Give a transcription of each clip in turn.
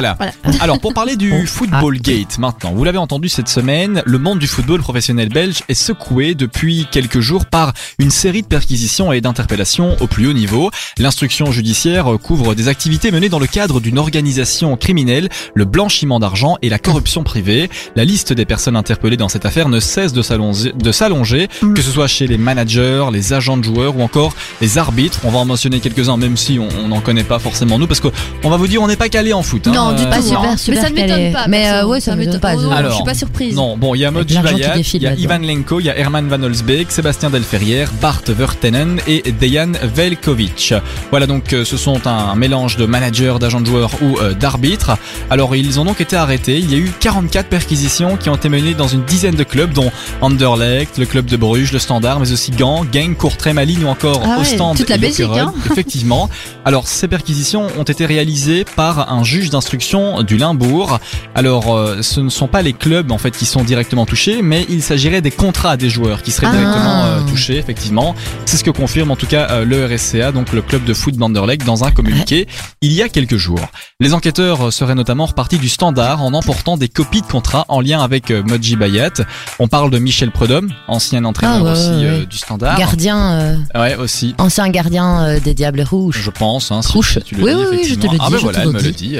Voilà. Alors pour parler du Football Gate maintenant, vous l'avez entendu cette semaine, le monde du football professionnel belge est secoué depuis quelques jours par une série de perquisitions et d'interpellations au plus haut niveau. L'instruction judiciaire couvre des activités menées dans le cadre d'une organisation criminelle, le blanchiment d'argent et la corruption privée. La liste des personnes interpellées dans cette affaire ne cesse de s'allonger, Mm. que ce soit chez les managers, les agents de joueurs ou encore les arbitres. On va en mentionner quelques-uns, même si on n'en connaît pas forcément nous, parce que on va vous dire on n'est pas calé en foot. hein. Non, du Euh, tout. Pas super, Mais super ça ne m'étonne pas. Mais euh, ouais, ça, m'étonne pas. Oh, je- je suis pas surprise. Non, bon, il y a Moji Bayat, il y a. Ivan Lenko, il y a Herman Van Olsbeek, Sébastien Delferrière, Bart Vertenen et Dejan Velkovic. Voilà donc euh, ce sont un mélange de managers, d'agents de joueurs ou euh, d'arbitres. Alors ils ont donc été arrêtés. Il y a eu 44 perquisitions qui ont été menées dans une dizaine de clubs dont Anderlecht, le club de Bruges, le Standard, mais aussi Gand, Genk, Courtrai, Malines ou encore Ah ouais, Ostende toute la et Belgique, hein. Effectivement. Alors ces perquisitions ont été réalisées par un juge d'instruction du Limbourg. Alors euh, ce ne sont pas les clubs en fait qui sont directement touchés, mais il s'agirait des contrats des joueurs qui seraient Ah. directement euh, touchés. Effectivement, c'est ce que confirme en tout cas euh, le RSCA, donc le club de foot d'Anderlecht, dans un communiqué il y a quelques jours. Les enquêteurs seraient notamment repartis du Standard en emportant des copies de contrats en lien avec euh, Modji Bayat. On parle de Michel Prudhomme, ancien entraîneur Ah ouais, aussi ouais, euh, ouais. du Standard. Gardien, euh, Ouais, aussi. ancien gardien euh, des Diables Rouges. Je pense, hein, si, Rouge. tu le Oui, dis, oui, oui, je te le Ah dis, ben je voilà, elle le me le dit.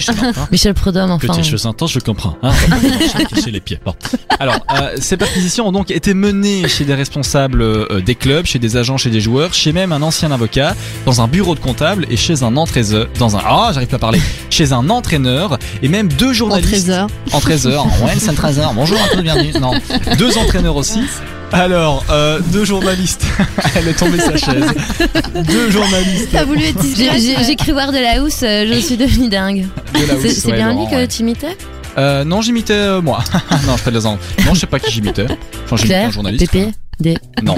Sais pas. Michel Prudhomme, enfin. Petite chose intense, je comprends. Hein, je cacher les pieds. Bon. Alors, euh, ces perquisitions ont donc été menées chez des responsables euh, des clubs, chez des agents, chez des joueurs, chez même un ancien avocat, dans un bureau de comptable et chez un entraîneur, dans un ah j'arrive pas à parler, chez un entraîneur et même deux En journalistes. trésor. En trésor. Ouais, c'est un trésor. Bonjour à tous, bienvenue. Non, deux entraîneurs aussi. Alors, euh, deux journalistes. Elle est tombée sa chaise. Deux journalistes. T'as voulu être J'ai- cru voir de la housse, euh, je suis devenue dingue. de C'est ouais, bien Laurent, lui que ouais. tu imitais Euh, non, j'imitais euh, moi. non, je fais de la Non, je sais pas qui j'imitais. Enfin, j'imitais un journaliste. Pépé, des. Non.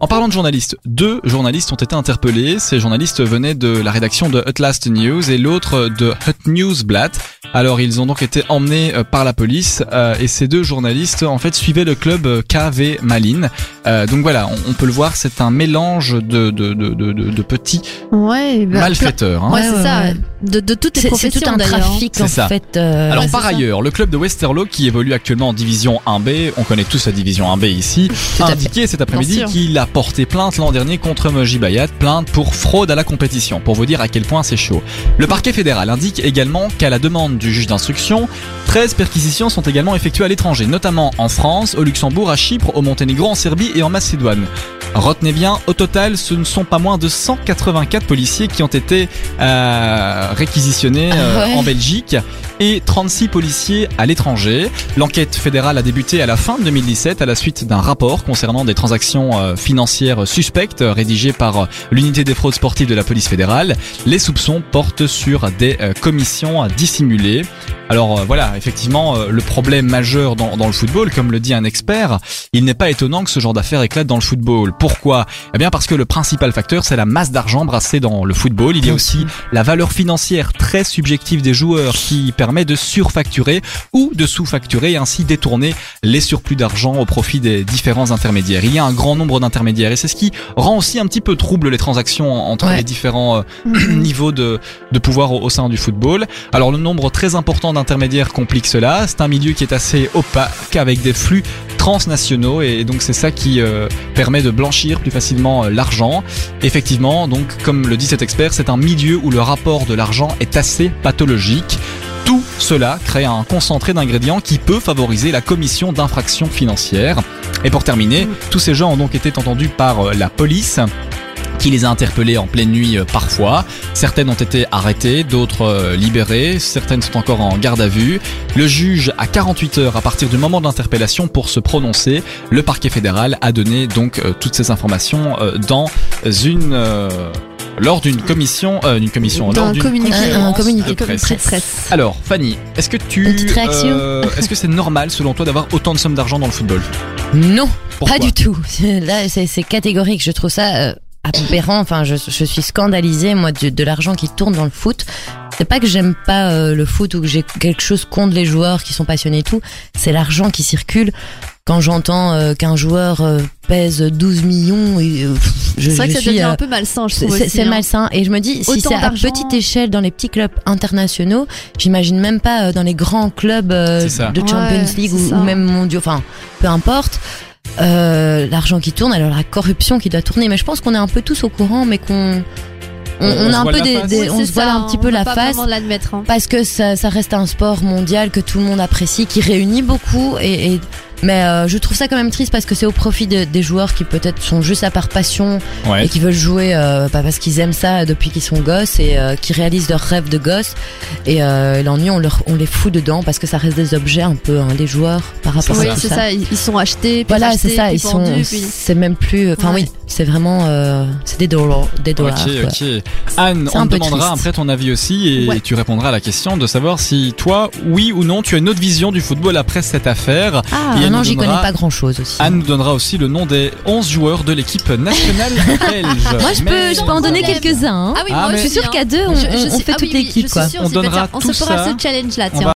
En parlant de journalistes, deux journalistes ont été interpellés. Ces journalistes venaient de la rédaction de Hut Last News et l'autre de Hut Newsblatt. Alors ils ont donc été emmenés euh, par la police euh, et ces deux journalistes en fait suivaient le club euh, KV Malines. Euh, donc voilà, on, on peut le voir, c'est un mélange de, de, de, de, de- de petits Ouais, bah, malfaiteurs. hein. Ouais, Ouais, c'est ouais, ça. De, de toutes les C'est c'est professions tout un d'ailleurs. trafic en ça. fait. euh, Alors Ouais, par ça. ailleurs, le club de Westerlo qui évolue actuellement en division 1B, on connaît tous la division 1B ici, Tout a indiqué cet après-midi qu'il a porté plainte l'an dernier contre Moji Bayat, plainte pour fraude à la compétition, pour vous dire à quel point c'est chaud. Le parquet fédéral indique également qu'à la demande du juge d'instruction, 13 perquisitions sont également effectuées à l'étranger, notamment en France, au Luxembourg, à Chypre, au Monténégro, en Serbie et en Macédoine. Retenez bien, au total, ce ne sont pas moins de 184 policiers qui ont été euh, réquisitionnés euh, Ah ouais. en Belgique et 36 policiers à l'étranger. L'enquête fédérale a débuté à la fin de 2017 à la suite d'un rapport concernant des transactions euh, financières suspectes euh, rédigé par euh, l'unité des fraudes sportives de la police fédérale. Les soupçons portent sur des euh, commissions dissimulées. Alors euh, voilà, effectivement, euh, le problème majeur dans, dans le football, comme le dit un expert, il n'est pas étonnant que ce genre d'affaires éclate dans le football. Pourquoi Eh bien parce que le principal facteur, c'est la masse d'argent brassée dans le football. Il y a aussi la valeur financière très subjective des joueurs qui permet de surfacturer ou de sous-facturer et ainsi détourner les surplus d'argent au profit des différents intermédiaires. Il y a un grand nombre d'intermédiaires et c'est ce qui rend aussi un petit peu trouble les transactions entre Ouais. les différents euh, niveaux de, de pouvoir au, au sein du football. Alors le nombre très important d'intermédiaires complique cela. C'est un milieu qui est assez opaque avec des flux transnationaux et donc c'est ça qui euh, permet de blanchir plus facilement euh, l'argent. Effectivement, donc comme le dit cet expert, c'est un milieu où le rapport de l'argent est assez pathologique. Tout cela crée un concentré d'ingrédients qui peut favoriser la commission d'infractions financières. Et pour terminer, tous ces gens ont donc été entendus par euh, la police qui les a interpellés en pleine nuit euh, parfois. Certaines ont été arrêtées, d'autres euh, libérées, certaines sont encore en garde à vue. Le juge a 48 heures à partir du moment de l'interpellation pour se prononcer. Le parquet fédéral a donné donc euh, toutes ces informations euh, dans une euh, lors d'une commission euh, une commission lors un d'une communiqué. Un- communiqué de de presse. Stress. Alors Fanny, est-ce que tu euh, est-ce que c'est normal selon toi d'avoir autant de sommes d'argent dans le football? Non, Pourquoi? pas du tout. Là, c'est c'est catégorique. Je trouve ça euh, aberrant. Enfin, je, je suis scandalisée, moi, de, de l'argent qui tourne dans le foot. C'est pas que j'aime pas euh, le foot ou que j'ai quelque chose contre les joueurs qui sont passionnés et tout. C'est l'argent qui circule. quand j'entends euh, qu'un joueur euh, pèse 12 millions, et, euh, pff, je, C'est vrai je que ça suis, devient euh, un peu malsain, je c'est trouve. c'est- aussi, c'est hein. malsain. Et je me dis, si c'est à petite échelle dans les petits clubs internationaux, j'imagine même pas euh, dans les grands clubs euh, de Champions Ouais, League ou, ou même mondiaux, enfin, peu importe. Euh, l'argent qui tourne, alors la corruption qui doit tourner. Mais je pense qu'on est un peu tous au courant, mais qu'on on, On- on on a un peu des, face. des- Oui, on se ça, un petit on peu la pas face hein. parce que ça, ça reste un sport mondial que tout le monde apprécie, qui réunit beaucoup. Et, et- mais euh, je trouve ça quand même triste parce que c'est au profit de- des joueurs qui peut-être sont juste à par passion Ouais. et qui veulent jouer euh, pas parce qu'ils aiment ça depuis qu'ils sont gosses et euh, qui réalisent leurs rêves de gosses. Et euh, l'ennui, on, leur, on les fout dedans parce que ça reste des objets un peu, hein, les joueurs par rapport Oui, à tout c'est ça. Ils ils sont achetés, puis Voilà, c'est ça. puis Ils sont, puis- c'est même plus. Enfin Ouais. oui, c'est vraiment, euh, c'est des dollars, des dollars. Ok, ok. Anne, C'est on te demandera triste. après ton avis aussi et Ouais. tu répondras à la question de savoir si toi, oui ou non, tu as une autre vision du football après cette affaire. Ah, Et non, j'y connais pas grand chose aussi. Anne nous donnera aussi le nom des 11 joueurs de l'équipe nationale belge. Moi, je peux, je peux en donner quelques-uns. hein. Ah oui, Ah, moi je suis sûre hein. qu'à deux, on, Je- je on- on sais- fait ah toute oui, l'équipe, On donnera On se fera ce challenge là, On tiens.